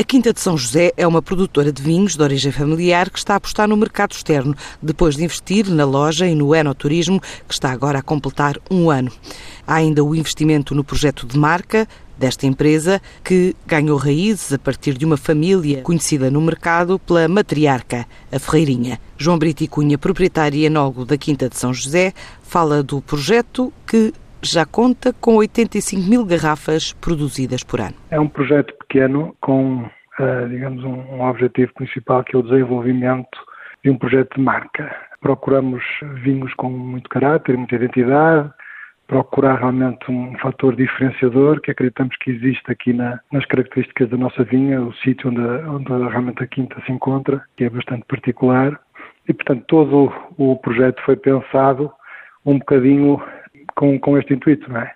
A Quinta de São José é uma produtora de vinhos de origem familiar que está a apostar no mercado externo, depois de investir na loja e no enoturismo, que está agora a completar um ano. Há ainda o investimento no projeto de marca, desta empresa, que ganhou raízes a partir de uma família conhecida no mercado pela matriarca, a Ferreirinha. João Brito e Cunha, proprietário e enólogo da Quinta de São José, fala do projeto que já conta com 85 mil garrafas produzidas por ano. É um projeto pequeno com, uh, digamos, um objetivo principal que é o desenvolvimento de um projeto de marca. Procuramos vinhos com muito caráter, muita identidade, procurar realmente um fator diferenciador que acreditamos que existe aqui na, nas características da nossa vinha, o sítio onde, onde realmente a quinta se encontra, que é bastante particular. E, portanto, todo o projeto foi pensado um bocadinho com, com este intuito, não é?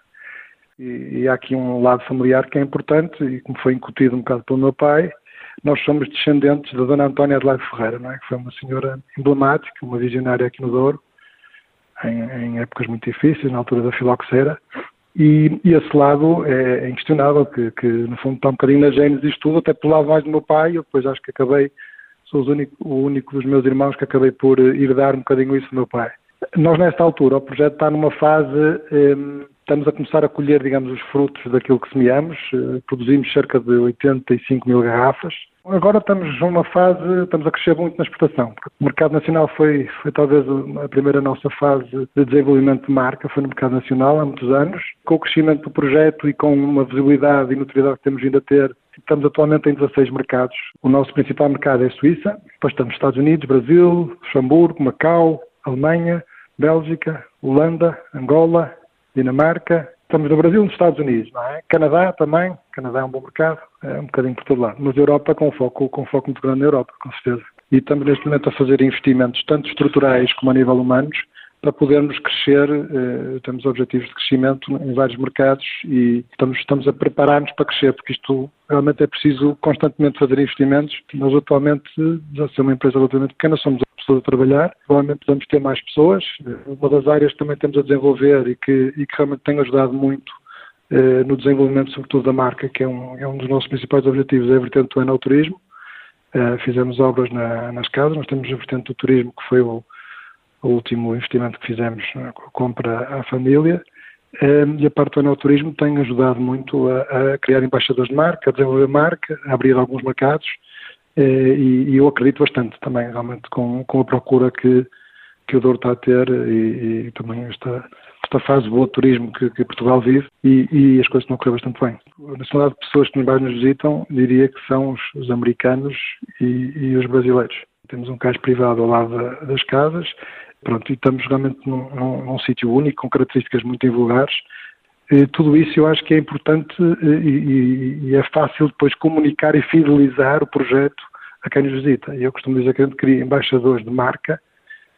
E, e, há aqui um lado familiar que é importante e como foi incutido um bocado pelo meu pai, nós somos descendentes da Dona Antónia Adelaide Ferreira, não é? Que foi uma senhora emblemática, uma visionária aqui no Douro, em, em épocas muito difíceis, na altura da filoxera, e, e, esse lado é, é inquestionável, que, que, no fundo está um bocadinho na gênese disto tudo, até pelo lado mais do meu pai, eu depois acho que acabei, sou único, o único dos meus irmãos que acabei por herdar um bocadinho isso do meu pai. Nós, nesta altura, o projeto está numa fase, eh, estamos a começar a colher, digamos, os frutos daquilo que semeamos. Eh, produzimos cerca de 85 mil garrafas. Agora estamos numa fase, estamos a crescer muito na exportação. O mercado nacional foi, foi talvez a primeira nossa fase de desenvolvimento de marca, foi no mercado nacional há muitos anos. Com o crescimento do projeto e com uma visibilidade e notoriedade que temos vindo a ter, estamos atualmente em 16 mercados. O nosso principal mercado é a Suíça, depois estamos nos Estados Unidos, Brasil, Luxemburgo, Macau, Alemanha, Bélgica, Holanda, Angola, Dinamarca, estamos no Brasil e nos Estados Unidos, não é? Canadá também, Canadá é um bom mercado, é um bocadinho por todo lado, mas Europa com foco, com foco muito grande na Europa, com certeza. E estamos neste momento a fazer investimentos tanto estruturais como a nível humanos para podermos crescer, eh, temos objetivos de crescimento em vários mercados e estamos, estamos a preparar-nos para crescer, porque isto realmente é preciso constantemente fazer investimentos. Nós atualmente, já somos uma empresa relativamente pequena, somos pessoas a trabalhar, provavelmente podemos ter mais pessoas. Uma das áreas que também temos a desenvolver e que, e que realmente tem ajudado muito eh, no desenvolvimento, sobretudo da marca, que é um, é um dos nossos principais objetivos, é a vertente do enoturismo. Uh, fizemos obras na, nas casas, nós temos a vertente do turismo, que foi o, o último investimento que fizemos, a compra à família, ehm, e a parte do enoturismo tem ajudado muito a, a, criar embaixadores de marca, a desenvolver marca, a abrir alguns mercados, eh, e, e eu acredito bastante também, realmente, com, com a procura que, que o Douro está a ter e, e também esta, esta fase boa de turismo que, que Portugal vive e, e, as coisas estão a correr bastante bem. A nacionalidade de pessoas que mais nos visitam, diria que são os, os americanos e, e, os brasileiros. Temos um cais privado ao lado da, das casas Pronto, e estamos realmente num, num, num sítio único, com características muito invulgares. E tudo isso eu acho que é importante e, e, e, é fácil depois comunicar e fidelizar o projeto a quem nos visita. Eu costumo dizer que a gente cria embaixadores de marca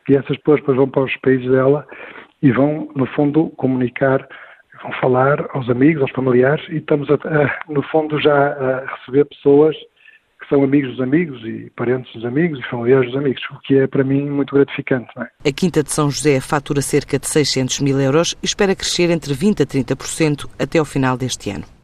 e essas pessoas depois vão para os países dela e vão, no fundo, comunicar, vão falar aos amigos, aos familiares e estamos, a, a, no fundo, já a receber pessoas que são amigos dos amigos e parentes dos amigos e familiares dos amigos, o que é para mim muito gratificante. É? A Quinta de São José fatura cerca de 600 mil euros e espera crescer entre 20% a 30% até ao final deste ano.